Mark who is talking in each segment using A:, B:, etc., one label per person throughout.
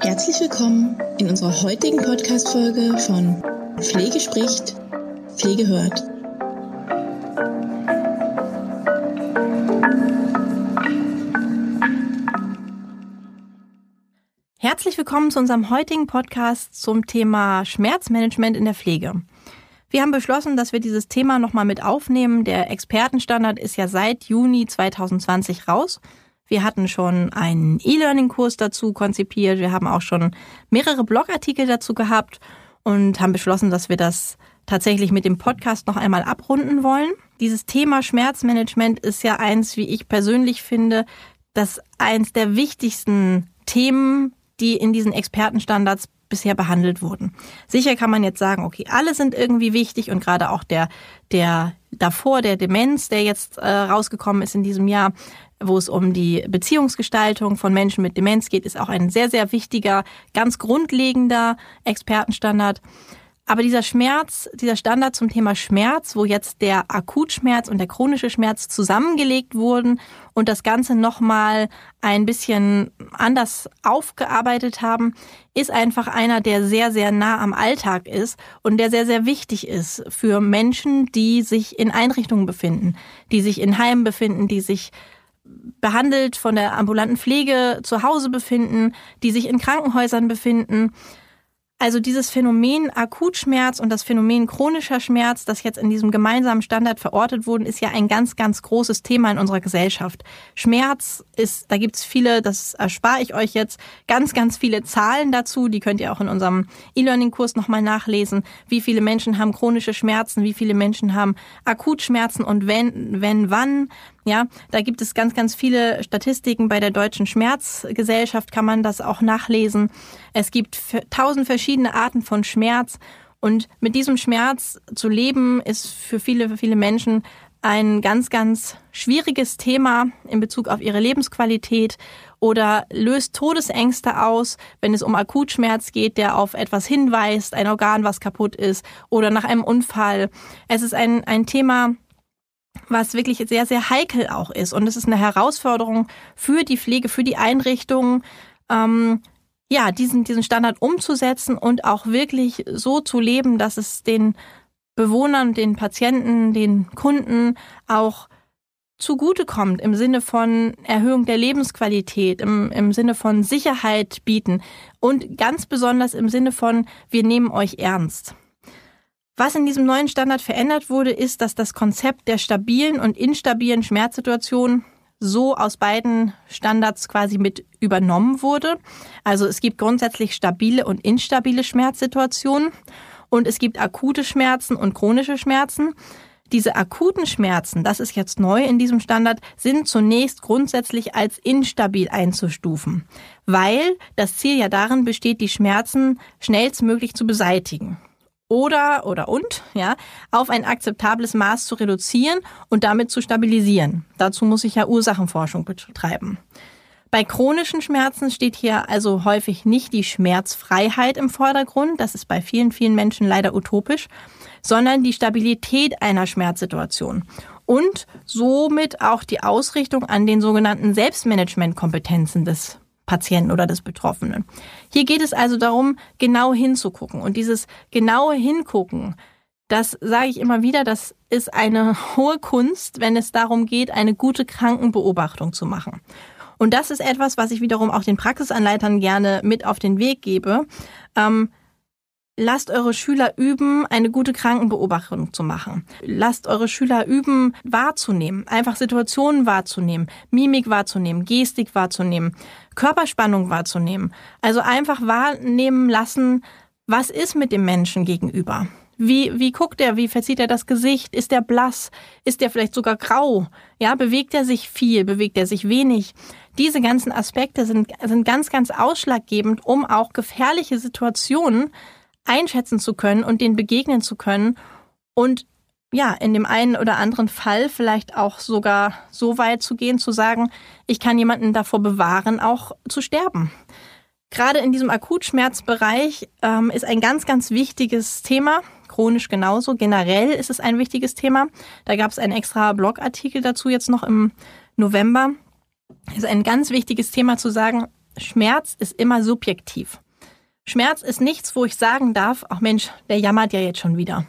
A: Herzlich willkommen in unserer heutigen Podcast-Folge von Pflege spricht, Pflege hört.
B: Herzlich willkommen zu unserem heutigen Podcast zum Thema Schmerzmanagement in der Pflege. Wir haben beschlossen, dass wir dieses Thema nochmal mit aufnehmen. Der Expertenstandard ist ja seit Juni 2020 raus. Wir hatten schon einen E-Learning-Kurs dazu konzipiert. Wir haben auch schon mehrere Blogartikel dazu gehabt und haben beschlossen, dass wir das tatsächlich mit dem Podcast noch einmal abrunden wollen. Dieses Thema Schmerzmanagement ist ja eins, wie ich persönlich finde, das eins der wichtigsten Themen, die in diesen Expertenstandards bisher behandelt wurden. Sicher kann man jetzt sagen, okay, alle sind irgendwie wichtig und gerade auch der, der davor, der Demenz, der jetzt äh, rausgekommen ist in diesem Jahr, wo es um die Beziehungsgestaltung von Menschen mit Demenz geht, ist auch ein sehr, sehr wichtiger, ganz grundlegender Expertenstandard. Aber dieser Schmerz, dieser Standard zum Thema Schmerz, wo jetzt der Akutschmerz und der chronische Schmerz zusammengelegt wurden und das Ganze nochmal ein bisschen anders aufgearbeitet haben, ist einfach einer, der sehr, sehr nah am Alltag ist und der sehr, sehr wichtig ist für Menschen, die sich in Einrichtungen befinden, die sich in Heimen befinden, die sich behandelt von der ambulanten Pflege zu Hause befinden, die sich in Krankenhäusern befinden also dieses Phänomen Akutschmerz und das Phänomen chronischer Schmerz, das jetzt in diesem gemeinsamen Standard verortet wurden, ist ja ein ganz, ganz großes Thema in unserer Gesellschaft. Schmerz ist, da gibt's viele, das erspare ich euch jetzt, ganz, ganz viele Zahlen dazu. Die könnt ihr auch in unserem E-Learning-Kurs nochmal nachlesen. Wie viele Menschen haben chronische Schmerzen, wie viele Menschen haben Akutschmerzen und wenn, wenn, wann. Ja, da gibt es ganz, ganz viele Statistiken. Bei der Deutschen Schmerzgesellschaft kann man das auch nachlesen. Es gibt tausend verschiedene Arten von Schmerz. Und mit diesem Schmerz zu leben, ist für viele, für viele Menschen ein ganz, ganz schwieriges Thema in Bezug auf ihre Lebensqualität oder löst Todesängste aus, wenn es um Akutschmerz geht, der auf etwas hinweist, ein Organ, was kaputt ist oder nach einem Unfall. Es ist ein, ein Thema, was wirklich sehr, sehr heikel auch ist. Und es ist eine Herausforderung für die Pflege, für die Einrichtungen, ähm, ja, diesen, diesen Standard umzusetzen und auch wirklich so zu leben, dass es den Bewohnern, den Patienten, den Kunden auch zugutekommt im Sinne von Erhöhung der Lebensqualität, im, im Sinne von Sicherheit bieten und ganz besonders im Sinne von wir nehmen euch ernst. Was in diesem neuen Standard verändert wurde, ist, dass das Konzept der stabilen und instabilen Schmerzsituation so aus beiden Standards quasi mit übernommen wurde. Also es gibt grundsätzlich stabile und instabile Schmerzsituationen und es gibt akute Schmerzen und chronische Schmerzen. Diese akuten Schmerzen, das ist jetzt neu in diesem Standard, sind zunächst grundsätzlich als instabil einzustufen, weil das Ziel ja darin besteht, die Schmerzen schnellstmöglich zu beseitigen oder oder und ja auf ein akzeptables Maß zu reduzieren und damit zu stabilisieren. Dazu muss ich ja Ursachenforschung betreiben. Bei chronischen Schmerzen steht hier also häufig nicht die Schmerzfreiheit im Vordergrund, das ist bei vielen vielen Menschen leider utopisch, sondern die Stabilität einer Schmerzsituation und somit auch die Ausrichtung an den sogenannten Selbstmanagementkompetenzen des Patienten oder des Betroffenen. Hier geht es also darum, genau hinzugucken. Und dieses genaue Hingucken, das sage ich immer wieder, das ist eine hohe Kunst, wenn es darum geht, eine gute Krankenbeobachtung zu machen. Und das ist etwas, was ich wiederum auch den Praxisanleitern gerne mit auf den Weg gebe. Ähm, Lasst eure Schüler üben, eine gute Krankenbeobachtung zu machen. Lasst eure Schüler üben, wahrzunehmen, einfach Situationen wahrzunehmen, Mimik wahrzunehmen, Gestik wahrzunehmen, Körperspannung wahrzunehmen. Also einfach wahrnehmen lassen, was ist mit dem Menschen gegenüber. Wie, wie guckt er? Wie verzieht er das Gesicht? Ist er blass? Ist er vielleicht sogar grau? Ja, bewegt er sich viel? Bewegt er sich wenig? Diese ganzen Aspekte sind, sind ganz, ganz ausschlaggebend, um auch gefährliche Situationen einschätzen zu können und denen begegnen zu können und ja, in dem einen oder anderen Fall vielleicht auch sogar so weit zu gehen, zu sagen, ich kann jemanden davor bewahren, auch zu sterben. Gerade in diesem Akutschmerzbereich ähm, ist ein ganz, ganz wichtiges Thema chronisch genauso. Generell ist es ein wichtiges Thema. Da gab es einen extra Blogartikel dazu jetzt noch im November. Es ist ein ganz wichtiges Thema zu sagen, Schmerz ist immer subjektiv. Schmerz ist nichts, wo ich sagen darf, ach Mensch, der jammert ja jetzt schon wieder.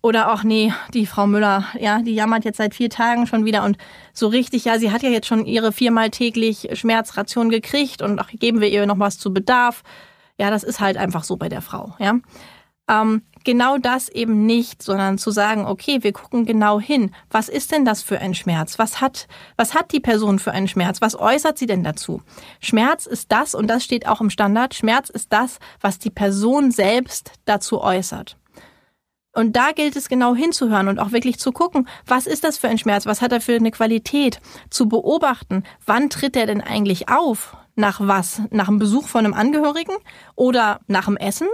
B: Oder auch, nee, die Frau Müller, ja, die jammert jetzt seit vier Tagen schon wieder und so richtig, ja, sie hat ja jetzt schon ihre viermal täglich Schmerzration gekriegt und ach, geben wir ihr noch was zu Bedarf. Ja, das ist halt einfach so bei der Frau, ja. Ähm, genau das eben nicht, sondern zu sagen, okay, wir gucken genau hin. Was ist denn das für ein Schmerz? Was hat, was hat die Person für einen Schmerz? Was äußert sie denn dazu? Schmerz ist das, und das steht auch im Standard, Schmerz ist das, was die Person selbst dazu äußert. Und da gilt es genau hinzuhören und auch wirklich zu gucken, was ist das für ein Schmerz, was hat er für eine Qualität, zu beobachten, wann tritt er denn eigentlich auf, nach was, nach einem Besuch von einem Angehörigen oder nach dem Essen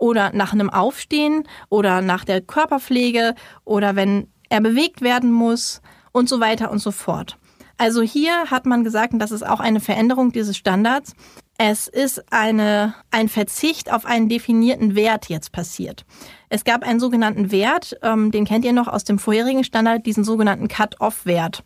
B: oder nach einem Aufstehen oder nach der Körperpflege oder wenn er bewegt werden muss und so weiter und so fort. Also hier hat man gesagt, und das ist auch eine Veränderung dieses Standards, es ist eine, ein Verzicht auf einen definierten Wert jetzt passiert. Es gab einen sogenannten Wert, ähm, den kennt ihr noch aus dem vorherigen Standard, diesen sogenannten Cut-off-Wert.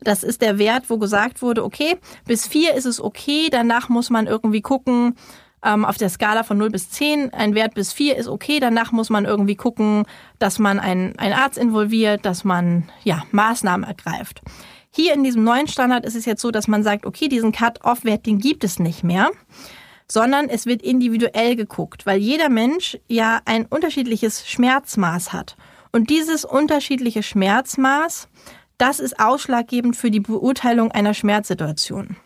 B: Das ist der Wert, wo gesagt wurde, okay, bis vier ist es okay, danach muss man irgendwie gucken, ähm, auf der Skala von 0 bis 10, ein Wert bis 4 ist okay, danach muss man irgendwie gucken, dass man einen, einen Arzt involviert, dass man ja, Maßnahmen ergreift. Hier in diesem neuen Standard ist es jetzt so, dass man sagt, okay, diesen Cut-off-Wert, den gibt es nicht mehr, sondern es wird individuell geguckt, weil jeder Mensch ja ein unterschiedliches Schmerzmaß hat. Und dieses unterschiedliche Schmerzmaß, das ist ausschlaggebend für die Beurteilung einer Schmerzsituation.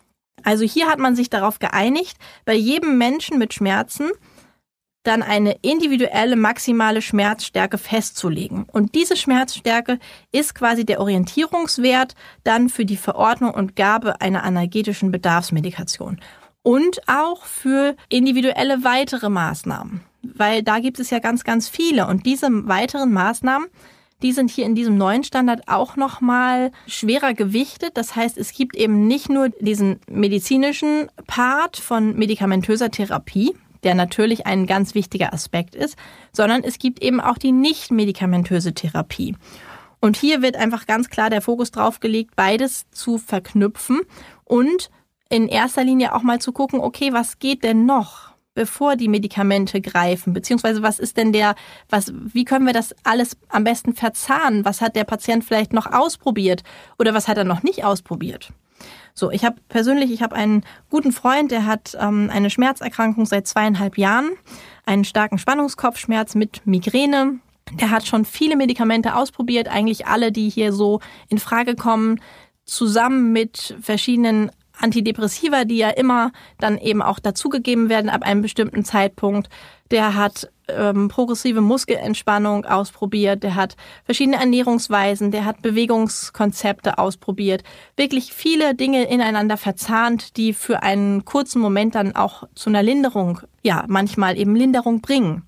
B: Also hier hat man sich darauf geeinigt, bei jedem Menschen mit Schmerzen dann eine individuelle maximale Schmerzstärke festzulegen. Und diese Schmerzstärke ist quasi der Orientierungswert dann für die Verordnung und Gabe einer analgetischen Bedarfsmedikation. Und auch für individuelle weitere Maßnahmen. Weil da gibt es ja ganz, ganz viele. Und diese weiteren Maßnahmen, die sind hier in diesem neuen Standard auch nochmal schwerer gewichtet. Das heißt, es gibt eben nicht nur diesen medizinischen Part von medikamentöser Therapie, der natürlich ein ganz wichtiger Aspekt ist, sondern es gibt eben auch die nicht medikamentöse Therapie. Und hier wird einfach ganz klar der Fokus drauf gelegt, beides zu verknüpfen und in erster Linie auch mal zu gucken, okay, was geht denn noch? Bevor die Medikamente greifen? Beziehungsweise was ist denn der, was, wie können wir das alles am besten verzahnen? Was hat der Patient vielleicht noch ausprobiert oder was hat er noch nicht ausprobiert? So, ich habe persönlich, ich habe einen guten Freund, der hat ähm, eine Schmerzerkrankung seit zweieinhalb Jahren, einen starken Spannungskopfschmerz mit Migräne. Der hat schon viele Medikamente ausprobiert, eigentlich alle, die hier so in Frage kommen, zusammen mit verschiedenen Antidepressiva, die ja immer dann eben auch dazugegeben werden ab einem bestimmten Zeitpunkt. Der hat ähm, progressive Muskelentspannung ausprobiert, der hat verschiedene Ernährungsweisen, der hat Bewegungskonzepte ausprobiert. Wirklich viele Dinge ineinander verzahnt, die für einen kurzen Moment dann auch zu einer Linderung, ja, manchmal eben Linderung bringen.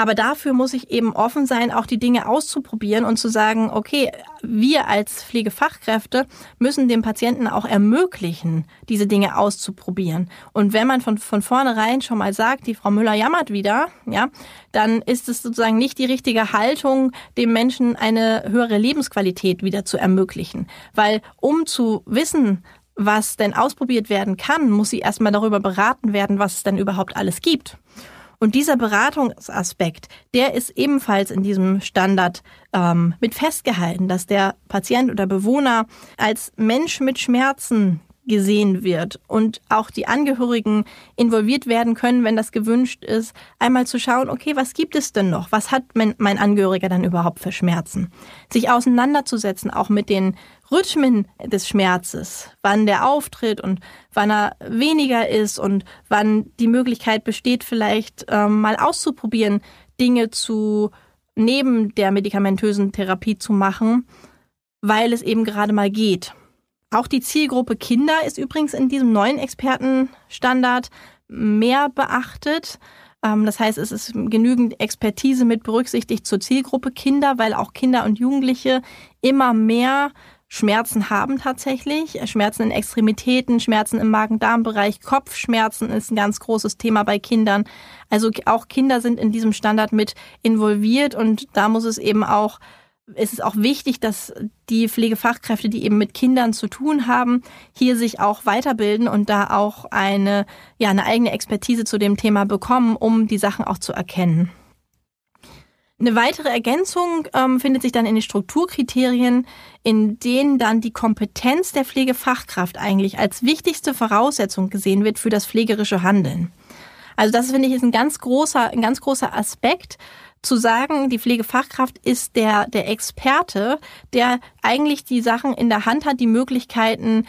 B: Aber dafür muss ich eben offen sein, auch die Dinge auszuprobieren und zu sagen, okay, wir als Pflegefachkräfte müssen dem Patienten auch ermöglichen, diese Dinge auszuprobieren. Und wenn man von, von vornherein schon mal sagt, die Frau Müller jammert wieder, ja, dann ist es sozusagen nicht die richtige Haltung, dem Menschen eine höhere Lebensqualität wieder zu ermöglichen. Weil um zu wissen, was denn ausprobiert werden kann, muss sie erstmal darüber beraten werden, was es denn überhaupt alles gibt. Und dieser Beratungsaspekt, der ist ebenfalls in diesem Standard ähm, mit festgehalten, dass der Patient oder Bewohner als Mensch mit Schmerzen gesehen wird und auch die Angehörigen involviert werden können, wenn das gewünscht ist, einmal zu schauen, okay, was gibt es denn noch? Was hat mein, mein Angehöriger dann überhaupt für Schmerzen? Sich auseinanderzusetzen, auch mit den Rhythmen des Schmerzes, wann der auftritt und wann er weniger ist und wann die Möglichkeit besteht, vielleicht ähm, mal auszuprobieren, Dinge zu neben der medikamentösen Therapie zu machen, weil es eben gerade mal geht. Auch die Zielgruppe Kinder ist übrigens in diesem neuen Expertenstandard mehr beachtet. Ähm, das heißt, es ist genügend Expertise mit berücksichtigt zur Zielgruppe Kinder, weil auch Kinder und Jugendliche immer mehr Schmerzen haben tatsächlich. Schmerzen in Extremitäten, Schmerzen im Magen-Darm-Bereich, Kopfschmerzen ist ein ganz großes Thema bei Kindern. Also auch Kinder sind in diesem Standard mit involviert und da muss es eben auch es ist auch wichtig, dass die Pflegefachkräfte, die eben mit Kindern zu tun haben, hier sich auch weiterbilden und da auch eine, ja, eine eigene Expertise zu dem Thema bekommen, um die Sachen auch zu erkennen. Eine weitere Ergänzung ähm, findet sich dann in den Strukturkriterien, in denen dann die Kompetenz der Pflegefachkraft eigentlich als wichtigste Voraussetzung gesehen wird für das pflegerische Handeln. Also das finde ich ist ein ganz großer, ein ganz großer Aspekt, zu sagen, die Pflegefachkraft ist der, der Experte, der eigentlich die Sachen in der Hand hat, die Möglichkeiten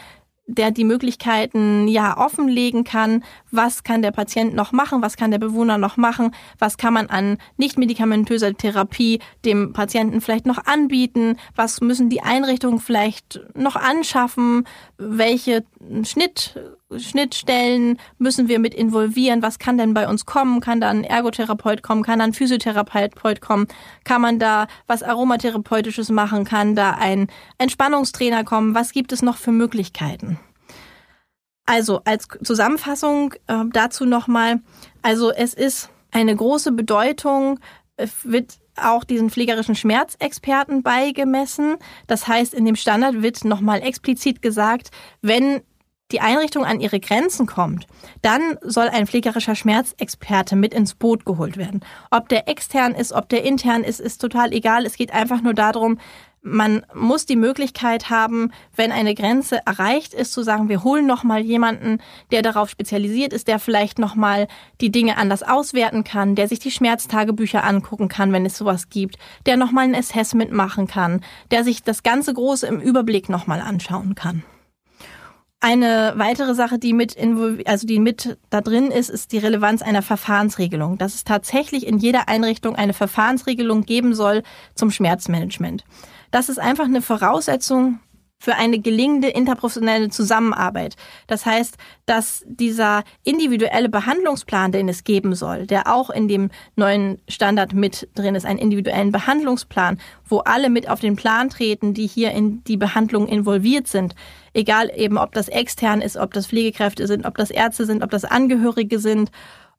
B: der die Möglichkeiten ja offenlegen kann, was kann der Patient noch machen, was kann der Bewohner noch machen, was kann man an nicht medikamentöser Therapie dem Patienten vielleicht noch anbieten, was müssen die Einrichtungen vielleicht noch anschaffen, welche Schnitt Schnittstellen müssen wir mit involvieren? Was kann denn bei uns kommen? Kann da ein Ergotherapeut kommen? Kann da ein Physiotherapeut kommen? Kann man da was Aromatherapeutisches machen? Kann da ein Entspannungstrainer kommen? Was gibt es noch für Möglichkeiten? Also als Zusammenfassung äh, dazu nochmal, also es ist eine große Bedeutung, wird auch diesen pflegerischen Schmerzexperten beigemessen. Das heißt, in dem Standard wird nochmal explizit gesagt, wenn die Einrichtung an ihre Grenzen kommt, dann soll ein pflegerischer Schmerzexperte mit ins Boot geholt werden. Ob der extern ist, ob der intern ist, ist total egal. Es geht einfach nur darum, man muss die Möglichkeit haben, wenn eine Grenze erreicht ist, zu sagen, wir holen noch mal jemanden, der darauf spezialisiert ist, der vielleicht noch mal die Dinge anders auswerten kann, der sich die Schmerztagebücher angucken kann, wenn es sowas gibt, der noch mal ein Assessment machen kann, der sich das ganze Große im Überblick noch mal anschauen kann. Eine weitere Sache, die mit, also die mit da drin ist, ist die Relevanz einer Verfahrensregelung. Dass es tatsächlich in jeder Einrichtung eine Verfahrensregelung geben soll zum Schmerzmanagement. Das ist einfach eine Voraussetzung für eine gelingende interprofessionelle Zusammenarbeit. Das heißt, dass dieser individuelle Behandlungsplan, den es geben soll, der auch in dem neuen Standard mit drin ist, einen individuellen Behandlungsplan, wo alle mit auf den Plan treten, die hier in die Behandlung involviert sind, egal eben, ob das extern ist, ob das Pflegekräfte sind, ob das Ärzte sind, ob das Angehörige sind,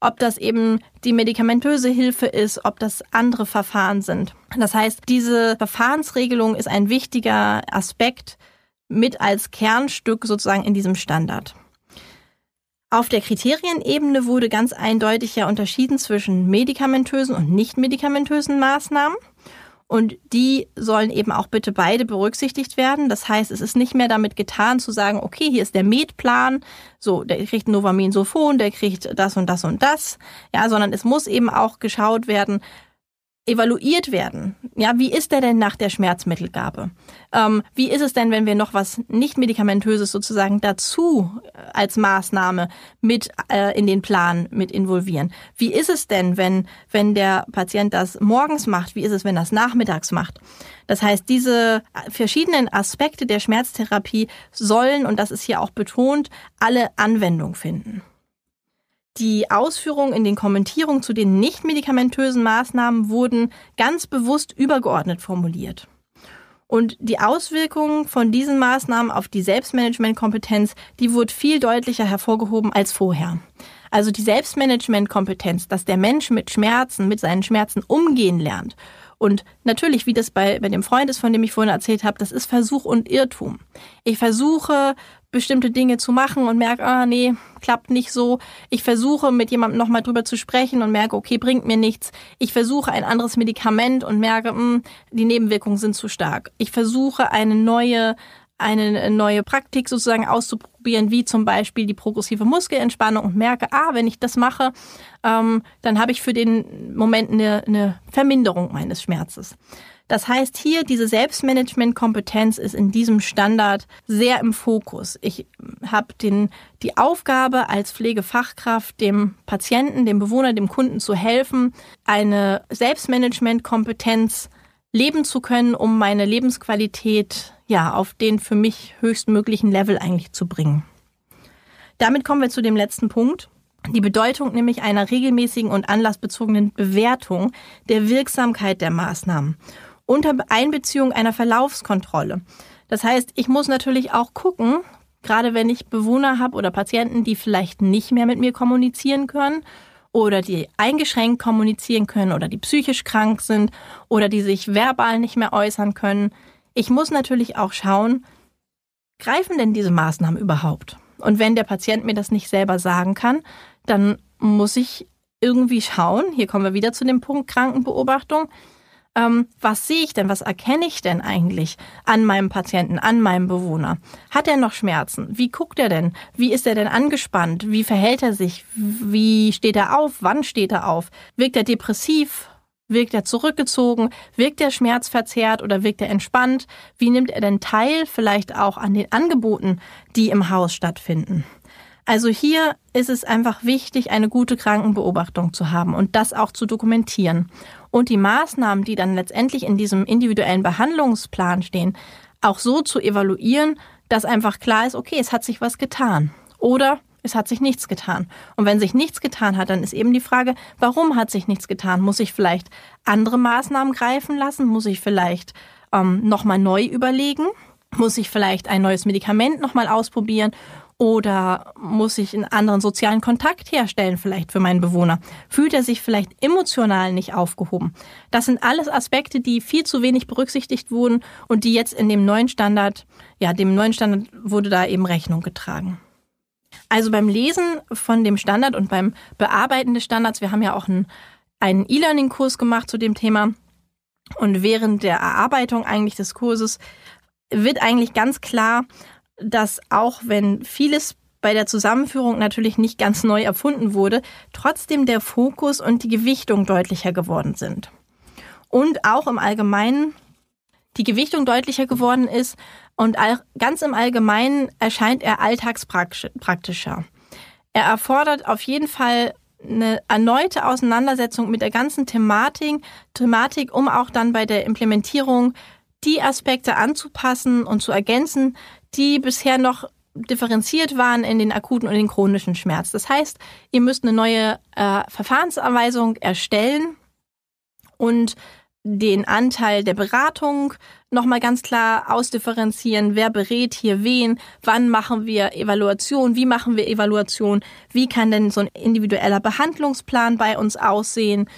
B: ob das eben die medikamentöse Hilfe ist, ob das andere Verfahren sind. Das heißt, diese Verfahrensregelung ist ein wichtiger Aspekt, mit als Kernstück sozusagen in diesem Standard. Auf der Kriterienebene wurde ganz eindeutig ja unterschieden zwischen medikamentösen und nicht medikamentösen Maßnahmen. Und die sollen eben auch bitte beide berücksichtigt werden. Das heißt, es ist nicht mehr damit getan zu sagen, okay, hier ist der Medplan, so, der kriegt Novamin Sophon, der kriegt das und das und das. Ja, sondern es muss eben auch geschaut werden, evaluiert werden. Ja, wie ist der denn nach der Schmerzmittelgabe? Ähm, wie ist es denn, wenn wir noch was nicht medikamentöses sozusagen dazu äh, als Maßnahme mit äh, in den Plan mit involvieren? Wie ist es denn, wenn wenn der Patient das morgens macht? Wie ist es, wenn das nachmittags macht? Das heißt, diese verschiedenen Aspekte der Schmerztherapie sollen und das ist hier auch betont alle Anwendung finden. Die Ausführungen in den Kommentierungen zu den nicht medikamentösen Maßnahmen wurden ganz bewusst übergeordnet formuliert. Und die Auswirkungen von diesen Maßnahmen auf die Selbstmanagementkompetenz, die wurde viel deutlicher hervorgehoben als vorher. Also die Selbstmanagementkompetenz, dass der Mensch mit Schmerzen, mit seinen Schmerzen umgehen lernt. Und natürlich, wie das bei, bei dem Freund ist, von dem ich vorhin erzählt habe, das ist Versuch und Irrtum. Ich versuche bestimmte Dinge zu machen und merke, ah nee, klappt nicht so. Ich versuche mit jemandem nochmal drüber zu sprechen und merke, okay, bringt mir nichts. Ich versuche ein anderes Medikament und merke, mh, hm, die Nebenwirkungen sind zu stark. Ich versuche eine neue eine neue Praktik sozusagen auszuprobieren, wie zum Beispiel die progressive Muskelentspannung und merke, ah, wenn ich das mache, ähm, dann habe ich für den Moment eine, eine Verminderung meines Schmerzes. Das heißt, hier diese Selbstmanagement-Kompetenz ist in diesem Standard sehr im Fokus. Ich habe die Aufgabe als Pflegefachkraft dem Patienten, dem Bewohner, dem Kunden zu helfen, eine Selbstmanagement-Kompetenz leben zu können, um meine Lebensqualität ja auf den für mich höchstmöglichen Level eigentlich zu bringen. Damit kommen wir zu dem letzten Punkt. Die Bedeutung nämlich einer regelmäßigen und anlassbezogenen Bewertung der Wirksamkeit der Maßnahmen. unter Einbeziehung einer Verlaufskontrolle. Das heißt, ich muss natürlich auch gucken, gerade wenn ich Bewohner habe oder Patienten, die vielleicht nicht mehr mit mir kommunizieren können oder die eingeschränkt kommunizieren können oder die psychisch krank sind oder die sich verbal nicht mehr äußern können. Ich muss natürlich auch schauen, greifen denn diese Maßnahmen überhaupt? Und wenn der Patient mir das nicht selber sagen kann, dann muss ich irgendwie schauen, hier kommen wir wieder zu dem Punkt Krankenbeobachtung, ähm, was sehe ich denn, was erkenne ich denn eigentlich an meinem Patienten, an meinem Bewohner? Hat er noch Schmerzen? Wie guckt er denn? Wie ist er denn angespannt? Wie verhält er sich? Wie steht er auf? Wann steht er auf? Wirkt er depressiv? Wirkt er zurückgezogen? Wirkt er schmerzverzerrt oder wirkt er entspannt? Wie nimmt er denn teil vielleicht auch an den Angeboten, die im Haus stattfinden? Also hier ist es einfach wichtig, eine gute Krankenbeobachtung zu haben und das auch zu dokumentieren. Und die Maßnahmen, die dann letztendlich in diesem individuellen Behandlungsplan stehen, auch so zu evaluieren, dass einfach klar ist, okay, es hat sich was getan. Oder es hat sich nichts getan. Und wenn sich nichts getan hat, dann ist eben die Frage, warum hat sich nichts getan? Muss ich vielleicht andere Maßnahmen greifen lassen? Muss ich vielleicht ähm, nochmal neu überlegen? Muss ich vielleicht ein neues Medikament nochmal ausprobieren? Oder muss ich einen anderen sozialen Kontakt herstellen, vielleicht für meinen Bewohner? Fühlt er sich vielleicht emotional nicht aufgehoben? Das sind alles Aspekte, die viel zu wenig berücksichtigt wurden und die jetzt in dem neuen Standard, ja, dem neuen Standard wurde da eben Rechnung getragen. Also beim Lesen von dem Standard und beim Bearbeiten des Standards, wir haben ja auch einen, E-Learning-Kurs gemacht zu dem Thema. Und während der Erarbeitung eigentlich des Kurses wird eigentlich ganz klar, dass auch wenn vieles bei der Zusammenführung natürlich nicht ganz neu erfunden wurde, trotzdem der Fokus und die Gewichtung deutlicher geworden sind. Und auch im Allgemeinen die Gewichtung deutlicher geworden ist und ganz im Allgemeinen erscheint er alltagspraktischer. Er erfordert auf jeden Fall eine erneute Auseinandersetzung mit der ganzen Thematik, Thematik, um auch dann bei der Implementierung die Aspekte anzupassen und zu ergänzen, die bisher noch differenziert waren in den akuten und den chronischen Schmerz. Das heißt, ihr müsst eine neue äh, Verfahrensanweisung erstellen und den Anteil der Beratung nochmal ganz klar ausdifferenzieren. Wer berät hier wen? Wann machen wir Evaluation? Wie machen wir Evaluation? Wie kann denn so ein individueller Behandlungsplan bei uns aussehen?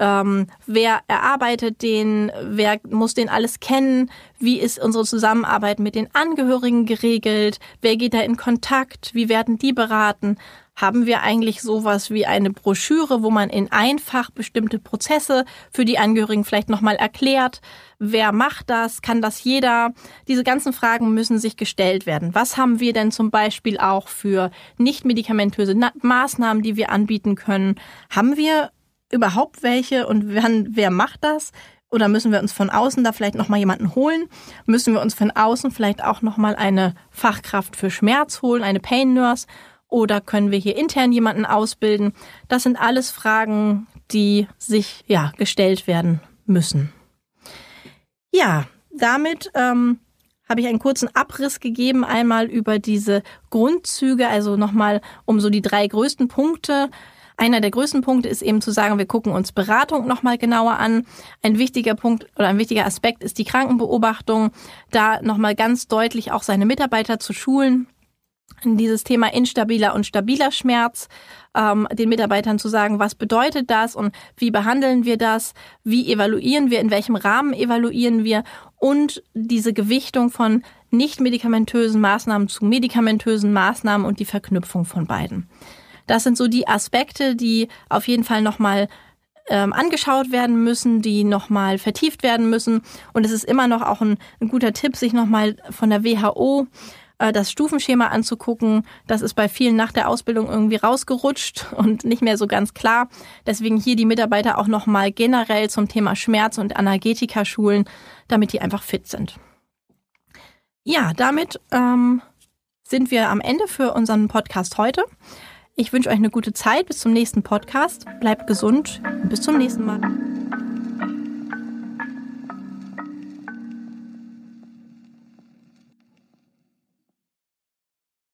B: Ähm, wer erarbeitet den, wer muss den alles kennen, wie ist unsere Zusammenarbeit mit den Angehörigen geregelt, wer geht da in Kontakt, wie werden die beraten, haben wir eigentlich sowas wie eine Broschüre, wo man in einfach bestimmte Prozesse für die Angehörigen vielleicht nochmal erklärt, wer macht das, kann das jeder, diese ganzen Fragen müssen sich gestellt werden. Was haben wir denn zum Beispiel auch für nicht medikamentöse Maßnahmen, die wir anbieten können? Haben wir überhaupt welche und wann, wer macht das? Oder müssen wir uns von außen da vielleicht nochmal jemanden holen? Müssen wir uns von außen vielleicht auch nochmal eine Fachkraft für Schmerz holen, eine Pain Nurse? Oder können wir hier intern jemanden ausbilden? Das sind alles Fragen, die sich ja gestellt werden müssen. Ja, damit ähm, habe ich einen kurzen Abriss gegeben, einmal über diese Grundzüge, also nochmal um so die drei größten Punkte einer der größten Punkte ist eben zu sagen, wir gucken uns Beratung nochmal genauer an. Ein wichtiger Punkt oder ein wichtiger Aspekt ist die Krankenbeobachtung, da nochmal ganz deutlich auch seine Mitarbeiter zu schulen. Dieses Thema instabiler und stabiler Schmerz, ähm, den Mitarbeitern zu sagen, was bedeutet das und wie behandeln wir das, wie evaluieren wir, in welchem Rahmen evaluieren wir und diese Gewichtung von nicht medikamentösen Maßnahmen zu medikamentösen Maßnahmen und die Verknüpfung von beiden. Das sind so die Aspekte, die auf jeden Fall nochmal ähm, angeschaut werden müssen, die nochmal vertieft werden müssen. Und es ist immer noch auch ein, ein guter Tipp, sich nochmal von der WHO das Stufenschema anzugucken. Das ist bei vielen nach der Ausbildung irgendwie rausgerutscht und nicht mehr so ganz klar. Deswegen hier die Mitarbeiter auch nochmal generell zum Thema Schmerz und Analgetika schulen, damit die einfach fit sind. Ja, damit ähm, sind wir am Ende für unseren Podcast heute. Ich wünsche euch eine gute Zeit. Bis zum nächsten Podcast. Bleibt gesund. Bis zum nächsten Mal.